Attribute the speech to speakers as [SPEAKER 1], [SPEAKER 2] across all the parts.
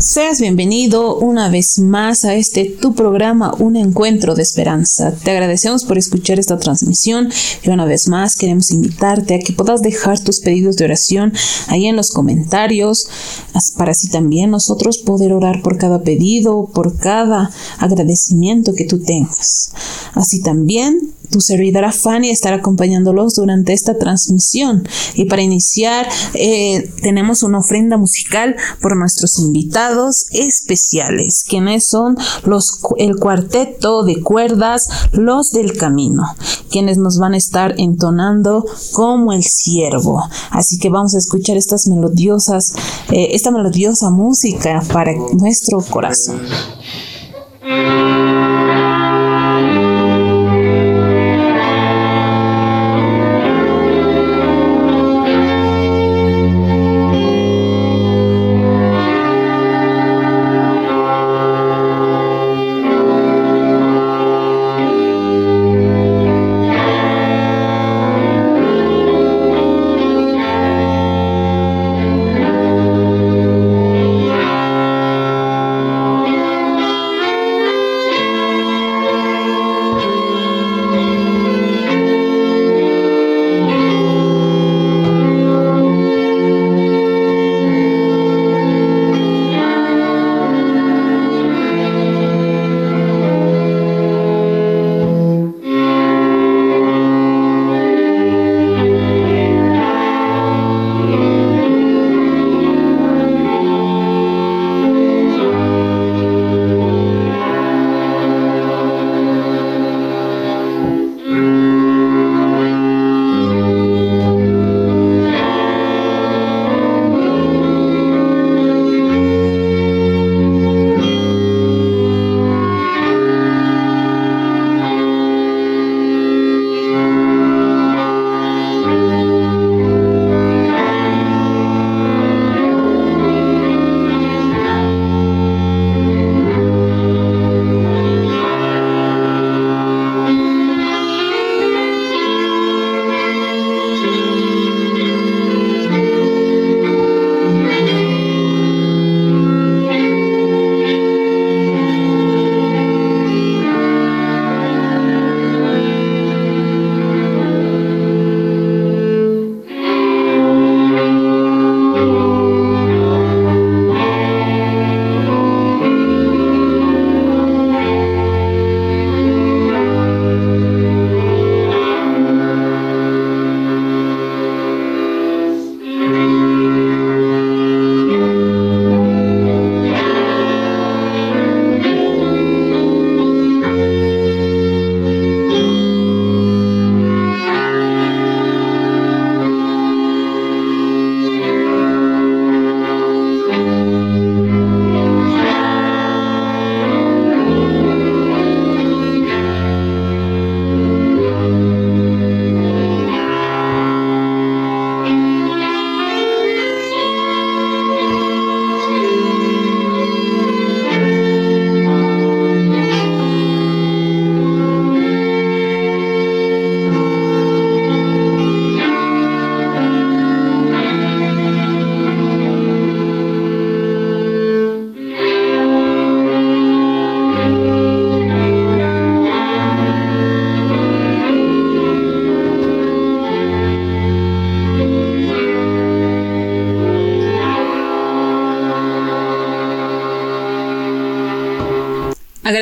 [SPEAKER 1] Seas bienvenido una vez más a este tu programa Un Encuentro de Esperanza. Te agradecemos por escuchar esta transmisión y una vez más queremos invitarte a que puedas dejar tus pedidos de oración ahí en los comentarios para así también nosotros poder orar por cada pedido, por cada agradecimiento que tú tengas. Así también tu servidora Fanny estará acompañándolos durante esta transmisión. Y para iniciar, eh, tenemos una ofrenda musical por nuestros invitados especiales, quienes son los, el cuarteto de cuerdas Los del Camino, quienes nos van a estar entonando como el siervo. Así que vamos a escuchar estas melodiosas, eh, esta melodiosa música para nuestro corazón.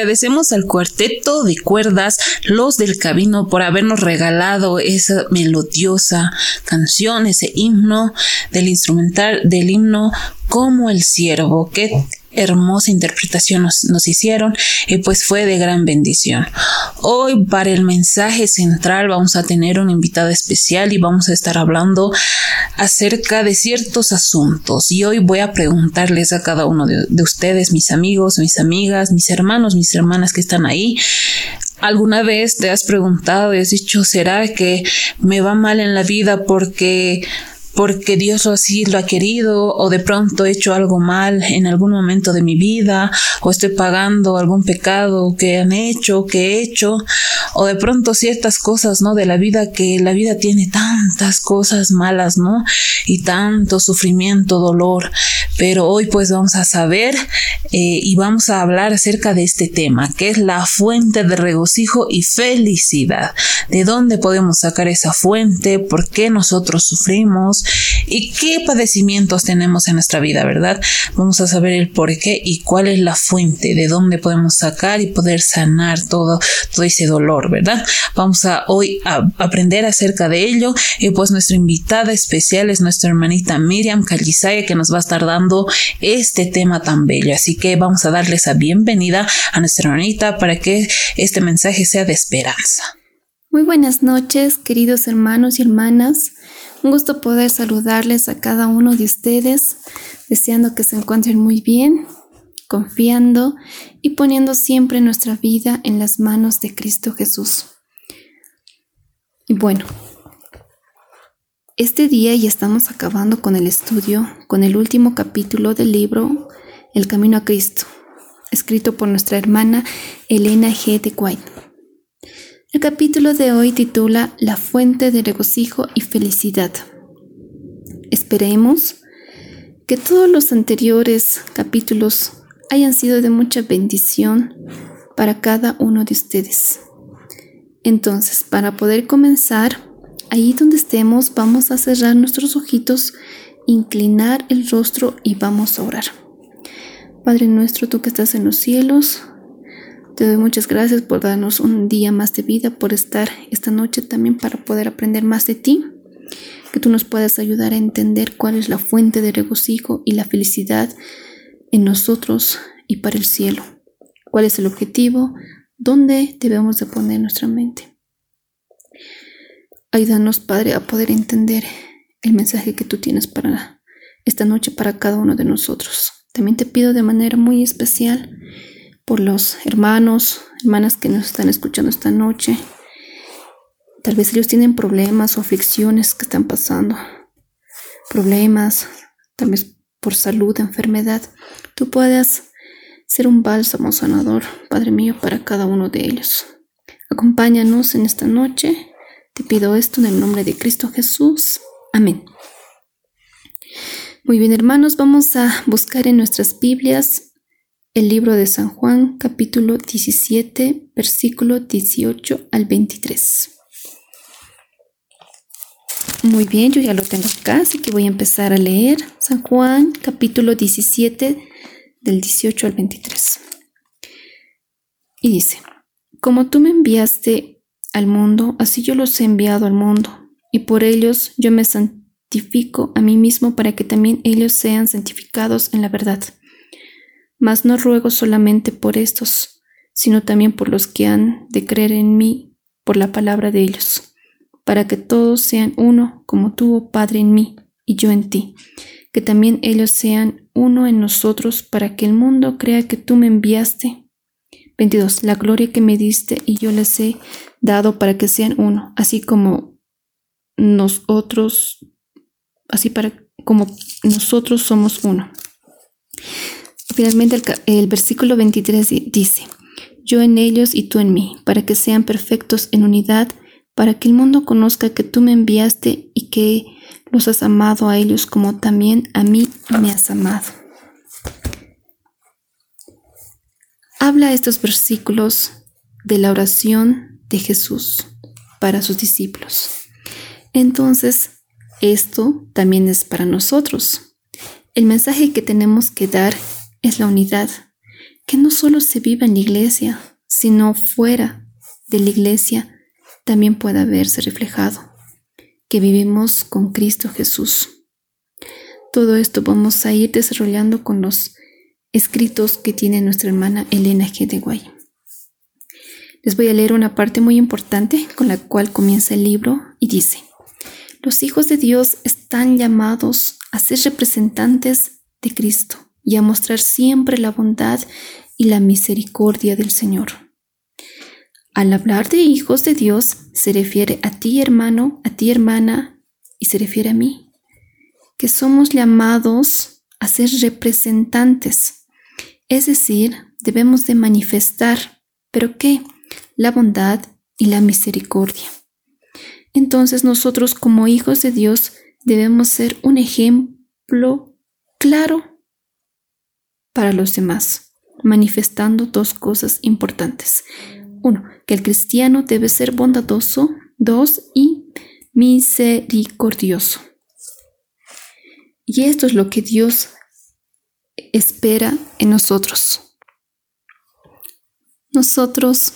[SPEAKER 1] Agradecemos al cuarteto de cuerdas Los del Camino por habernos regalado esa melodiosa canción, ese himno del instrumental del himno como el siervo. que hermosa interpretación nos, hicieron y pues fue de gran bendición. Hoy para el mensaje central vamos a tener un invitado especial y vamos a estar hablando acerca de ciertos asuntos. Y hoy voy a preguntarles a cada uno de, de ustedes, mis amigos, mis amigas, mis hermanos, mis hermanas que están ahí, ¿Alguna vez te has preguntado y has dicho, ¿será que me va mal en la vida porque porque Dios así lo ha querido o de pronto he hecho algo mal en algún momento de mi vida o estoy pagando algún pecado que han hecho, que he hecho o de pronto ciertas cosas, ¿no? De la vida que la vida tiene tantas cosas malas, ¿no? Y tanto sufrimiento, dolor. pero hoy pues vamos a saber eh, y vamos a hablar acerca de este tema, que es la fuente de regocijo y felicidad. ¿De dónde podemos sacar esa fuente? ¿Por qué nosotros sufrimos? ¿Y qué padecimientos tenemos en nuestra vida, verdad? Vamos a saber el por qué y cuál es la fuente, de dónde podemos sacar y poder sanar todo, todo ese dolor, ¿verdad? Vamos a hoy a aprender acerca de ello y pues nuestra invitada especial es nuestra hermanita Miriam Calizaya que nos va a estar dando este tema tan bello. Así que vamos a darles la bienvenida a nuestra hermanita para que este mensaje sea de esperanza.
[SPEAKER 2] Muy buenas noches, queridos hermanos y hermanas. Un gusto poder saludarles a cada uno de ustedes, deseando que se encuentren muy bien, confiando y poniendo siempre nuestra vida en las manos de Cristo Jesús. Y bueno, este día ya estamos acabando con el estudio, con el último capítulo del libro El Camino a Cristo, escrito por nuestra hermana Elena G. de White. El capítulo de hoy titula La fuente de regocijo y felicidad. Esperemos que todos los anteriores capítulos hayan sido de mucha bendición para cada uno de ustedes. Entonces, para poder comenzar, Ahí donde estemos vamos a cerrar nuestros ojitos, inclinar el rostro y vamos a orar. Padre nuestro, tú que estás en los cielos, te doy muchas gracias por darnos un día más de vida, por estar esta noche también para poder aprender más de ti, que tú nos puedas ayudar a entender cuál es la fuente de regocijo y la felicidad en nosotros y para el cielo, cuál es el objetivo, dónde debemos de poner nuestra mente. Ayúdanos, Padre, a poder entender el mensaje que tú tienes para esta noche para cada uno de nosotros. También te pido de manera muy especial por los hermanos, hermanas que nos están escuchando esta noche. Tal vez ellos tienen problemas o aflicciones que están pasando. Problemas, tal vez por salud, enfermedad. Tú puedas ser un bálsamo sanador, Padre mío, para cada uno de ellos. Acompáñanos en esta noche te pido esto en el nombre de Cristo Jesús. Amén. Muy bien, hermanos, vamos a buscar en nuestras Biblias el libro de San Juan, capítulo 17, versículo 18 al 23. Muy bien, yo ya lo tengo acá, así que voy a empezar a leer San Juan, capítulo 17, del 18 al 23. Y dice, como tú me enviaste al mundo, así yo los he enviado al mundo, y por ellos yo me santifico a mí mismo para que también ellos sean santificados en la verdad. Mas no ruego solamente por estos, sino también por los que han de creer en mí por la palabra de ellos, para que todos sean uno, como tú, oh Padre, en mí y yo en ti, que también ellos sean uno en nosotros, para que el mundo crea que tú me enviaste 22. La gloria que me diste y yo les he dado para que sean uno, así como nosotros, así para como nosotros somos uno. Finalmente el, versículo 23 dice, yo en ellos y tú en mí, para que sean perfectos en unidad, para que el mundo conozca que tú me enviaste y que los has amado a ellos como también a mí me has amado. habla estos versículos de la oración de Jesús para sus discípulos. Entonces, esto también es para nosotros. El mensaje que tenemos que dar es la unidad, que no solo se vive en la iglesia, sino fuera de la iglesia también pueda verse reflejado, que vivimos con Cristo Jesús. Todo esto vamos a ir desarrollando con los escritos que tiene nuestra hermana Elena G. de Guay. Les voy a leer una parte muy importante con la cual comienza el libro y dice, los hijos de Dios están llamados a ser representantes de Cristo y a mostrar siempre la bondad y la misericordia del Señor. Al hablar de hijos de Dios, se refiere a ti hermano, a ti hermana, y se refiere a mí, que somos llamados a ser representantes es decir, debemos de manifestar, ¿pero qué? La bondad y la misericordia. Entonces nosotros como hijos de Dios debemos ser un ejemplo claro para los demás, manifestando dos cosas importantes. Uno, que el cristiano debe ser bondadoso. Dos, y misericordioso. Y esto es lo que Dios espera en nosotros. Nosotros,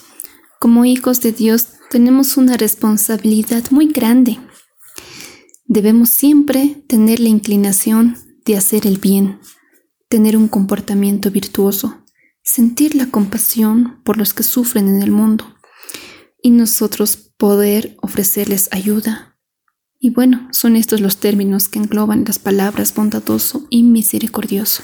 [SPEAKER 2] como hijos de Dios, tenemos una responsabilidad muy grande. Debemos siempre tener la inclinación de hacer el bien, tener un comportamiento virtuoso, sentir la compasión por los que sufren en el mundo y nosotros poder ofrecerles ayuda. Y bueno, son estos los términos que engloban las palabras bondadoso y misericordioso.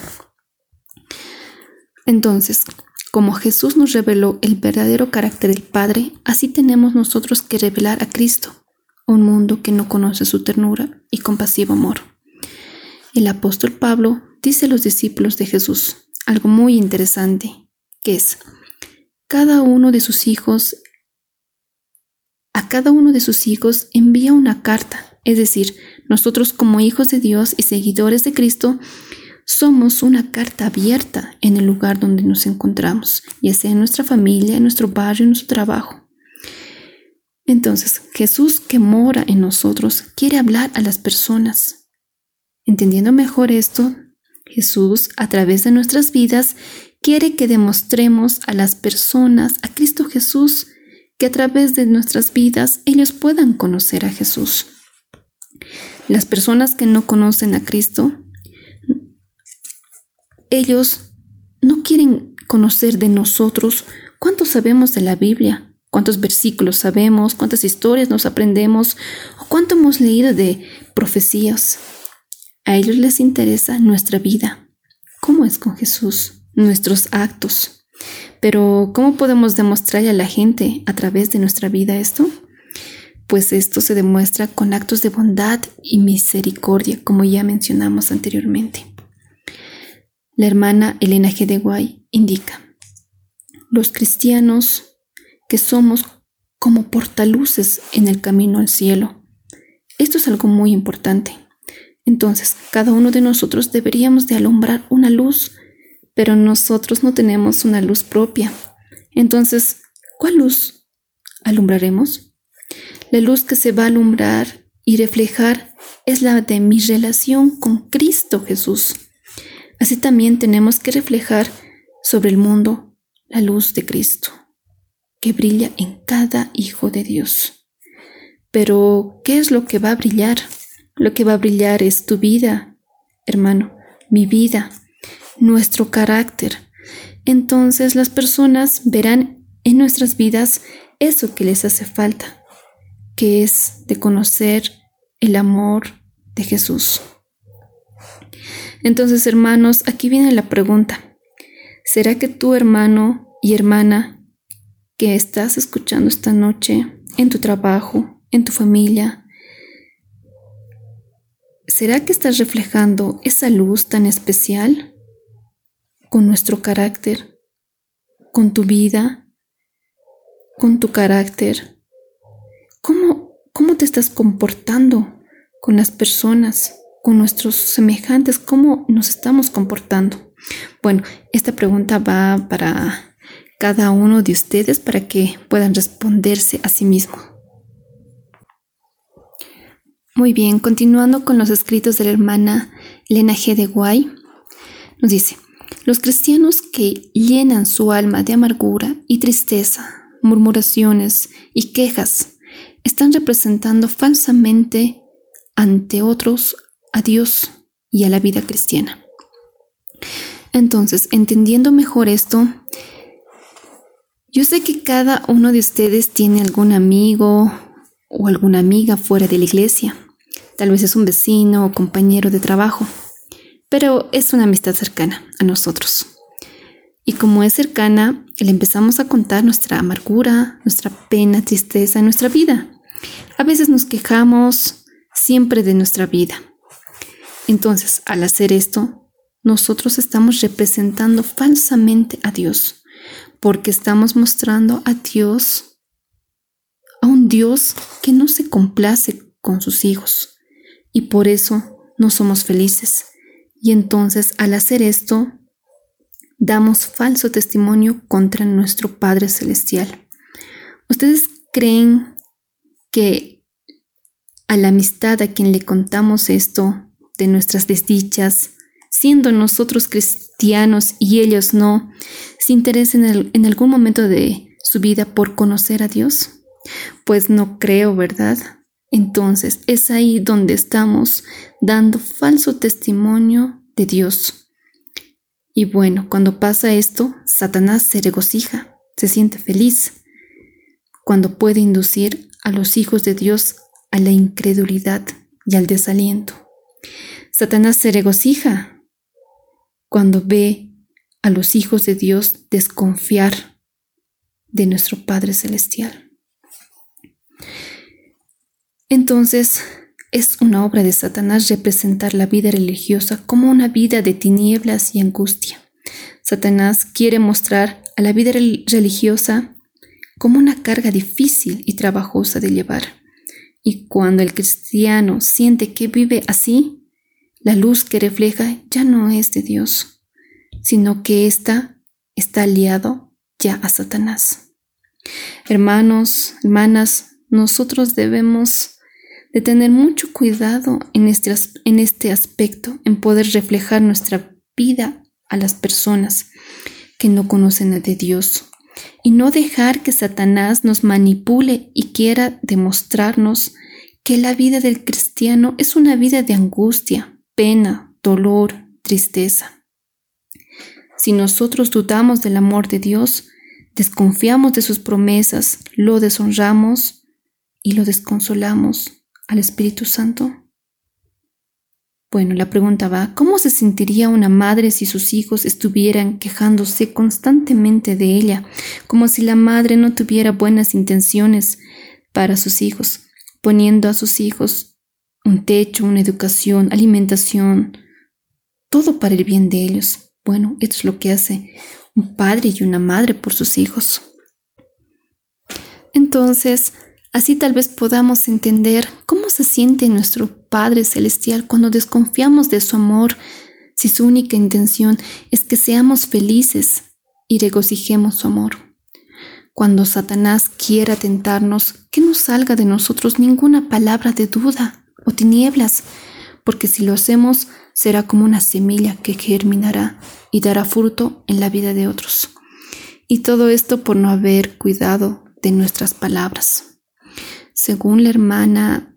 [SPEAKER 2] Entonces, como Jesús nos reveló el verdadero carácter del Padre, así tenemos nosotros que revelar a Cristo, un mundo que no conoce su ternura y compasivo amor. El apóstol Pablo dice los discípulos de Jesús algo muy interesante, que es, cada uno de sus hijos, a cada uno de sus hijos envía una carta, es decir, nosotros como hijos de Dios y seguidores de Cristo, somos una carta abierta en el lugar donde nos encontramos, ya sea en nuestra familia, en nuestro barrio, en nuestro trabajo. Entonces, Jesús que mora en nosotros quiere hablar a las personas. Entendiendo mejor esto, Jesús, a través de nuestras vidas, quiere que demostremos a las personas, a Cristo Jesús, que a través de nuestras vidas ellos puedan conocer a Jesús. Las personas que no conocen a Cristo ellos no quieren conocer de nosotros cuánto sabemos de la Biblia, cuántos versículos sabemos, cuántas historias nos aprendemos o cuánto hemos leído de profecías. A ellos les interesa nuestra vida, cómo es con Jesús, nuestros actos. Pero ¿cómo podemos demostrarle a la gente a través de nuestra vida esto? Pues esto se demuestra con actos de bondad y misericordia, como ya mencionamos anteriormente. La hermana Elena G. de Guay indica, los cristianos que somos como portaluces en el camino al cielo. Esto es algo muy importante. Entonces, cada uno de nosotros deberíamos de alumbrar una luz, pero nosotros no tenemos una luz propia. Entonces, ¿cuál luz alumbraremos? La luz que se va a alumbrar y reflejar es la de mi relación con Cristo Jesús. Así también tenemos que reflejar sobre el mundo la luz de Cristo, que brilla en cada hijo de Dios. Pero, ¿qué es lo que va a brillar? Lo que va a brillar es tu vida, hermano, mi vida, nuestro carácter. Entonces las personas verán en nuestras vidas eso que les hace falta, que es de conocer el amor de Jesús. Entonces, hermanos, aquí viene la pregunta. ¿Será que tu hermano y hermana que estás escuchando esta noche en tu trabajo, en tu familia, ¿será que estás reflejando esa luz tan especial con nuestro carácter, con tu vida, con tu carácter? ¿Cómo, cómo te estás comportando con las personas? con nuestros semejantes, cómo nos estamos comportando. Bueno, esta pregunta va para cada uno de ustedes para que puedan responderse a sí mismo. Muy bien, continuando con los escritos de la hermana Elena G. de Guay, nos dice, los cristianos que llenan su alma de amargura y tristeza, murmuraciones y quejas, están representando falsamente ante otros a Dios y a la vida cristiana. Entonces, entendiendo mejor esto, yo sé que cada uno de ustedes tiene algún amigo o alguna amiga fuera de la iglesia. Tal vez es un vecino o compañero de trabajo, pero es una amistad cercana a nosotros. Y como es cercana, le empezamos a contar nuestra amargura, nuestra pena, tristeza, nuestra vida. A veces nos quejamos siempre de nuestra vida, entonces, al hacer esto, nosotros estamos representando falsamente a Dios, porque estamos mostrando a Dios, a un Dios que no se complace con sus hijos, y por eso no somos felices. Y entonces, al hacer esto, damos falso testimonio contra nuestro Padre Celestial. ¿Ustedes creen que a la amistad a quien le contamos esto de nuestras desdichas, siendo nosotros cristianos y ellos no, se interesen en, en algún momento de su vida por conocer a Dios? Pues no creo, ¿verdad? Entonces es ahí donde estamos dando falso testimonio de Dios. Y bueno, cuando pasa esto, Satanás se regocija, se siente feliz, cuando puede inducir a los hijos de Dios a la incredulidad y al desaliento. Satanás se regocija cuando ve a los hijos de Dios desconfiar de nuestro Padre Celestial. Entonces, es una obra de Satanás representar la vida religiosa como una vida de tinieblas y angustia. Satanás quiere mostrar a la vida religiosa como una carga difícil y trabajosa de llevar. Y cuando el cristiano siente que vive así, la luz que refleja ya no es de Dios, sino que ésta está aliado ya a Satanás. Hermanos, hermanas, nosotros debemos de tener mucho cuidado en este, en este aspecto, en poder reflejar nuestra vida a las personas que no conocen a de Dios y no dejar que Satanás nos manipule y quiera demostrarnos que la vida del cristiano es una vida de angustia, pena, dolor, tristeza. Si nosotros dudamos del amor de Dios, desconfiamos de sus promesas, lo deshonramos y lo desconsolamos, al Espíritu Santo? Bueno, la pregunta va, ¿cómo se sentiría una madre si sus hijos estuvieran quejándose constantemente de ella, como si la madre no tuviera buenas intenciones para sus hijos, poniendo a sus hijos un techo, una educación, alimentación, todo para el bien de ellos? Bueno, esto es lo que hace un padre y una madre por sus hijos. Entonces, Así tal vez podamos entender cómo se siente nuestro Padre Celestial cuando desconfiamos de su amor, si su única intención es que seamos felices y regocijemos su amor. Cuando Satanás quiera tentarnos, que no salga de nosotros ninguna palabra de duda o tinieblas, porque si lo hacemos será como una semilla que germinará y dará fruto en la vida de otros. Y todo esto por no haber cuidado de nuestras palabras. Según la hermana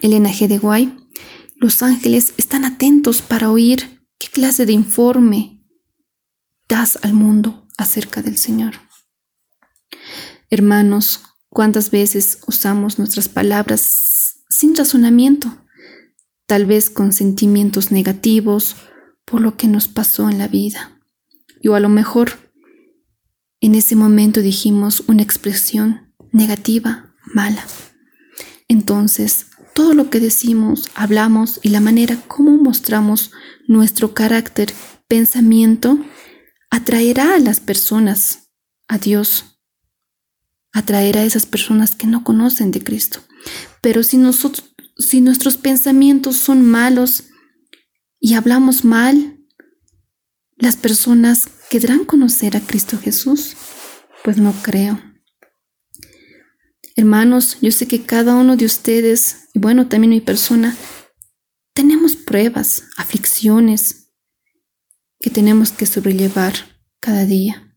[SPEAKER 2] Elena G. de Guay, los ángeles están atentos para oír qué clase de informe das al mundo acerca del Señor. Hermanos, ¿cuántas veces usamos nuestras palabras sin razonamiento? Tal vez con sentimientos negativos por lo que nos pasó en la vida. Y o a lo mejor en ese momento dijimos una expresión negativa, mala. Entonces, todo lo que decimos, hablamos y la manera como mostramos nuestro carácter, pensamiento, atraerá a las personas a Dios, atraerá a esas personas que no conocen de Cristo. Pero si nosotros, si nuestros pensamientos son malos y hablamos mal, las personas querrán conocer a Cristo Jesús. Pues no creo. Hermanos, yo sé que cada uno de ustedes, y bueno, también mi persona, tenemos pruebas, aflicciones que tenemos que sobrellevar cada día.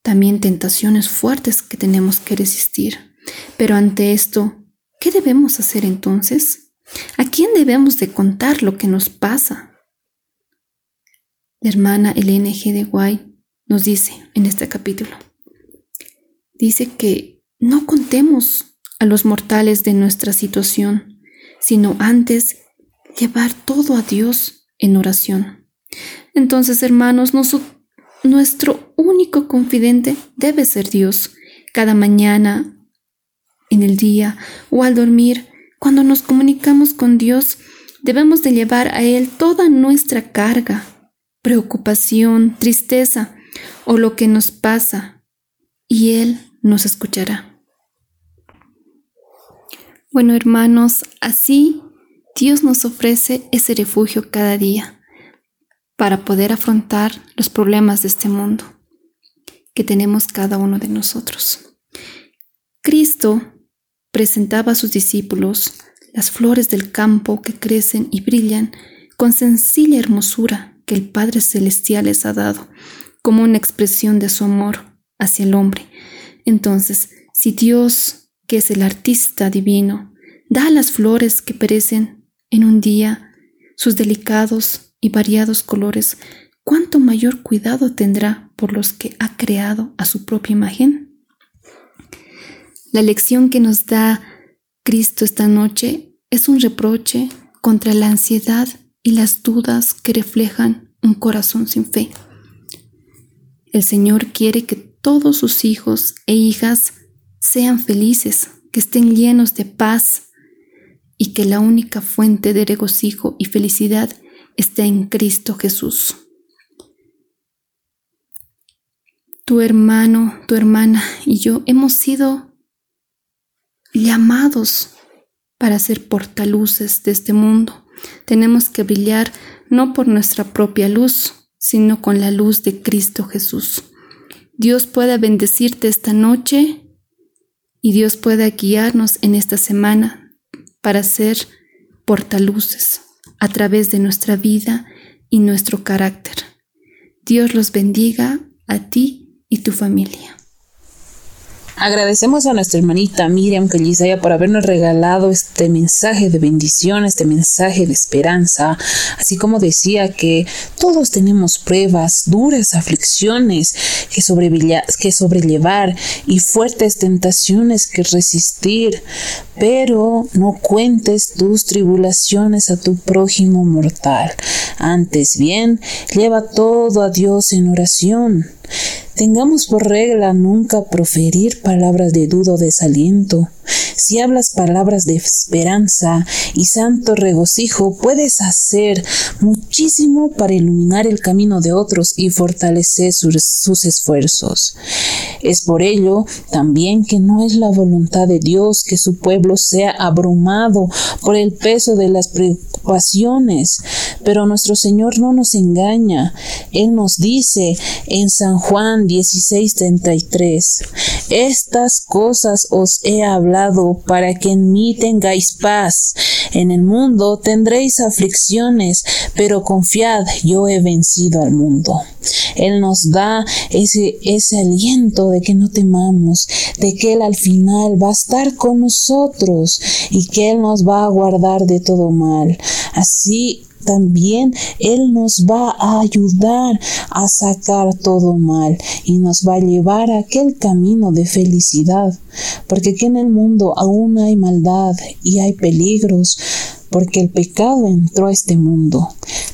[SPEAKER 2] También tentaciones fuertes que tenemos que resistir. Pero ante esto, ¿qué debemos hacer entonces? ¿A quién debemos de contar lo que nos pasa? La hermana Elena G. de Guay nos dice en este capítulo. Dice que no contemos a los mortales de nuestra situación, sino antes llevar todo a Dios en oración. Entonces, hermanos, nuestro único confidente debe ser Dios. Cada mañana, en el día o al dormir, cuando nos comunicamos con Dios, debemos de llevar a Él toda nuestra carga, preocupación, tristeza o lo que nos pasa, y Él nos escuchará. Bueno, hermanos, así Dios nos ofrece ese refugio cada día. para poder afrontar los problemas de este mundo que tenemos cada uno de nosotros. Cristo presentaba a sus discípulos las flores del campo que crecen y brillan con sencilla hermosura que el Padre Celestial les ha dado, como una expresión de su amor hacia el hombre. Entonces, si Dios, que es el artista divino, da las flores que perecen en un día sus delicados y variados colores, ¿cuánto mayor cuidado tendrá por los que ha creado a su propia imagen? La lección que nos da Cristo esta noche es un reproche contra la ansiedad y las dudas que reflejan un corazón sin fe. El Señor quiere que todos sus hijos e hijas sean felices, que estén llenos de paz y que la única fuente de regocijo y felicidad esté en Cristo Jesús. Tu hermano, tu hermana y yo hemos sido llamados para ser portaluces de este mundo. Tenemos que brillar no por nuestra propia luz, sino con la luz de Cristo Jesús. Dios pueda bendecirte esta noche y Dios pueda guiarnos en esta semana para ser portaluces a través de nuestra vida y nuestro carácter. Dios los bendiga a ti y tu familia.
[SPEAKER 1] Agradecemos a nuestra hermanita Miriam Callisaya por habernos regalado este mensaje de bendición, este mensaje de esperanza, así como decía que todos tenemos pruebas, duras aflicciones que, que sobrellevar y fuertes tentaciones que resistir, pero no cuentes tus tribulaciones a tu prójimo mortal. Antes bien, lleva todo a Dios en oración Tengamos por regla nunca proferir palabras de duda o desaliento. Si hablas palabras de esperanza y santo regocijo, puedes hacer muchísimo para iluminar el camino de otros y fortalecer sus, esfuerzos. Es por ello también que no es la voluntad de Dios que su pueblo sea abrumado por el peso de las preocupaciones, pero nuestro Señor no nos engaña. Él nos dice en San Juan 16:33. Estas cosas os he hablado para que en mí tengáis paz. En el mundo tendréis aflicciones, pero confiad, yo he vencido al mundo. Él nos da ese, ese aliento de que no temamos, de que Él al final va a estar con nosotros y que Él nos va a guardar de todo mal. Así también Él nos va a ayudar a sacar todo mal y nos va a llevar a aquel camino de felicidad. Porque aquí en el mundo aún hay maldad y hay peligros, porque el pecado entró a este mundo.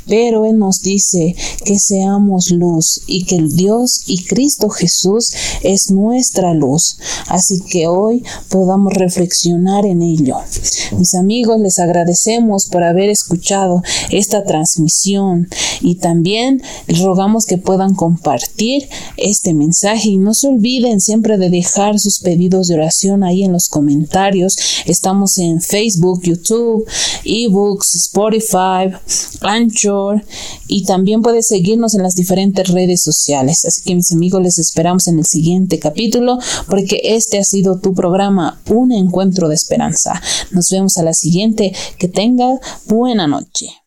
[SPEAKER 1] Pero Él nos dice que seamos luz y que el Dios y Cristo Jesús es nuestra luz. Así que hoy podamos reflexionar en ello. Mis amigos, les agradecemos por haber escuchado esta transmisión y también rogamos que puedan compartir este mensaje y no se olviden siempre de dejar sus pedidos de oración ahí en los comentarios. Estamos en Facebook, YouTube, ebooks, Spotify, Y también puedes seguirnos en las diferentes redes sociales. Así que mis amigos les esperamos en el siguiente capítulo porque este ha sido tu programa Un Encuentro de Esperanza. Nos vemos a la siguiente. Que tenga buena noche.